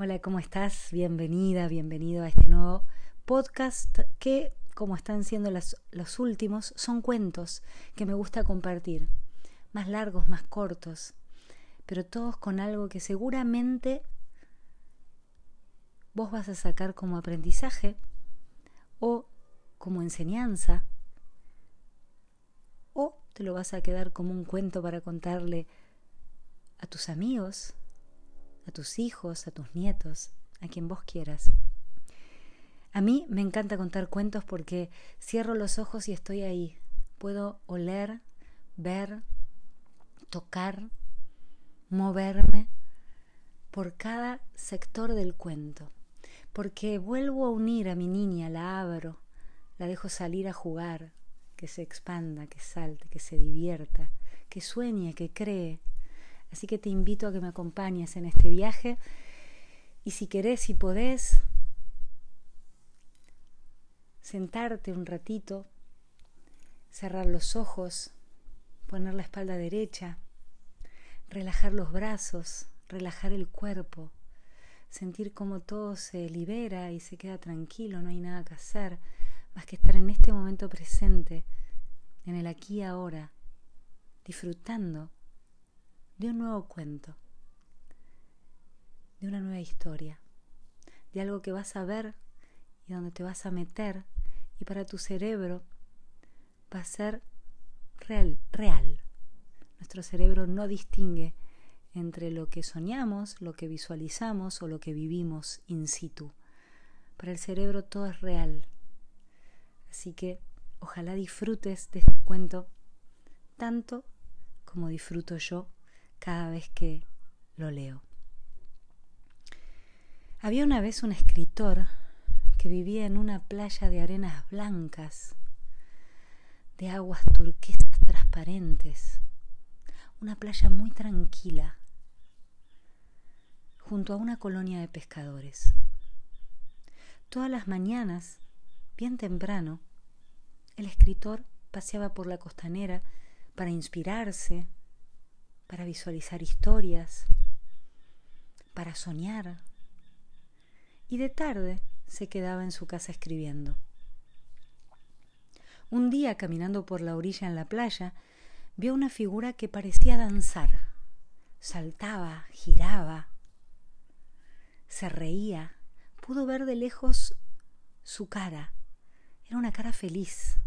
Hola, ¿cómo estás? Bienvenida, bienvenido a este nuevo podcast que, como están siendo los, últimos, son cuentos que me gusta compartir, más largos, más cortos, pero todos con algo que seguramente vos vas a sacar como aprendizaje o como enseñanza o te lo vas a quedar como un cuento para contarle a tus amigos, a tus hijos, a tus nietos, a quien vos quieras. A mí me encanta contar cuentos porque cierro los ojos y estoy ahí. Puedo oler, ver, tocar, moverme por cada sector del cuento. Porque vuelvo a unir a mi niña, la abro, la dejo salir a jugar, que se expanda, que salte, que se divierta, que sueñe, que cree, Así que te invito a que me acompañes en este viaje. Y si querés, si podés, sentarte un ratito, cerrar los ojos, poner la espalda derecha, relajar los brazos, relajar el cuerpo, sentir cómo todo se libera y se queda tranquilo, no hay nada que hacer, más que estar en este momento presente, en el aquí y ahora, disfrutando de un nuevo cuento, de una nueva historia, de algo que vas a ver y donde te vas a meter y para tu cerebro va a ser real, real. Nuestro cerebro no distingue entre lo que soñamos, lo que visualizamos o lo que vivimos in situ. Para el cerebro todo es real. Así que ojalá disfrutes de este cuento tanto como disfruto yo cada vez que lo leo. Había una vez un escritor que vivía en una playa de arenas blancas, de aguas turquesas transparentes, una playa muy tranquila, junto a una colonia de pescadores. Todas las mañanas, bien temprano, el escritor paseaba por la costanera para inspirarse, para visualizar historias, para soñar. Y de tarde se quedaba en su casa escribiendo. Un día, caminando por la orilla en la playa, vio una figura que parecía danzar. Saltaba, giraba, se reía. Pudo ver de lejos su cara. Era una cara feliz.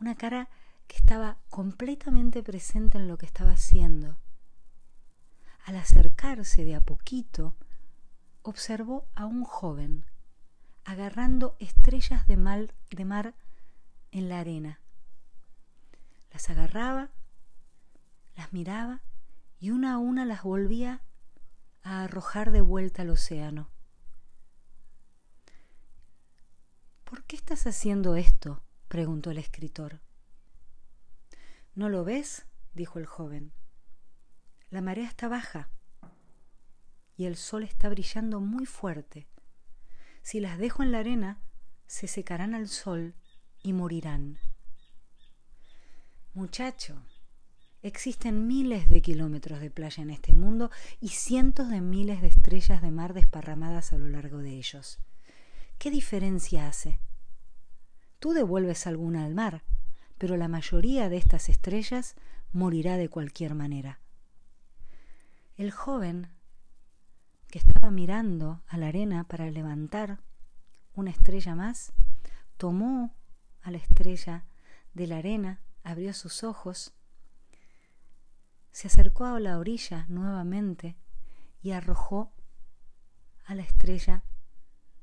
Una cara que estaba completamente presente en lo que estaba haciendo. Al acercarse de a poquito, observó a un joven agarrando estrellas de, mal, de mar en la arena. Las agarraba, las miraba y una a una las volvía a arrojar de vuelta al océano. ¿Por qué estás haciendo esto? preguntó el escritor. ¿No lo ves? dijo el joven. La marea está baja y el sol está brillando muy fuerte. Si las dejo en la arena, se secarán al sol y morirán. Muchacho, existen miles de kilómetros de playa en este mundo y cientos de miles de estrellas de mar desparramadas a lo largo de ellos. ¿Qué diferencia hace? Tú devuelves alguna al mar, pero la mayoría de estas estrellas morirá de cualquier manera. El joven, que estaba mirando a la arena para levantar una estrella más, tomó a la estrella de la arena, abrió sus ojos, se acercó a la orilla nuevamente y arrojó a la estrella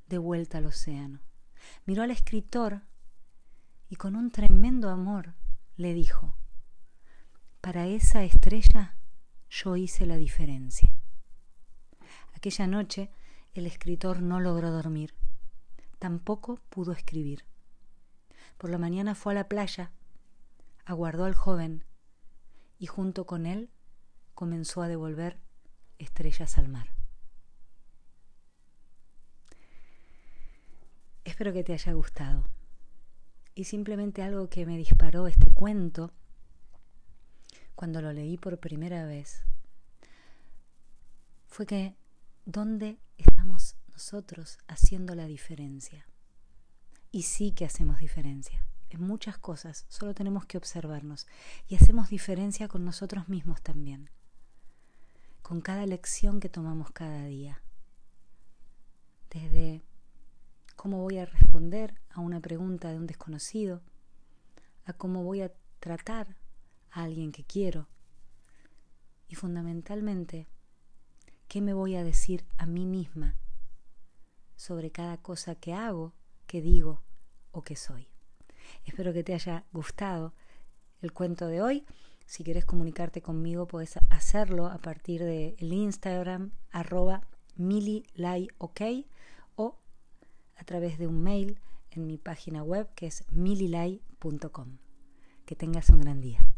de vuelta al océano. Miró al escritor y con un tremendo amor le dijo, para esa estrella yo hice la diferencia. Aquella noche el escritor no logró dormir, tampoco pudo escribir. Por la mañana fue a la playa, aguardó al joven y junto con él comenzó a devolver estrellas al mar. Espero que te haya gustado y simplemente algo que me disparó este cuento cuando lo leí por primera vez fue que ¿Dónde estamos nosotros haciendo la diferencia? Y sí que hacemos diferencia. En muchas cosas solo tenemos que observarnos y hacemos diferencia con nosotros mismos también, con cada lección que tomamos cada día. Desde cómo voy a responder a una pregunta de un desconocido, a cómo voy a tratar a alguien que quiero y fundamentalmente qué me voy a decir a mí misma sobre cada cosa que hago, que digo o que soy. Espero que te haya gustado el cuento de hoy. Si quieres comunicarte conmigo, puedes hacerlo a partir del Instagram arroba mililayok a través de un mail en mi página web que es mililay.com. Que tengas un gran día.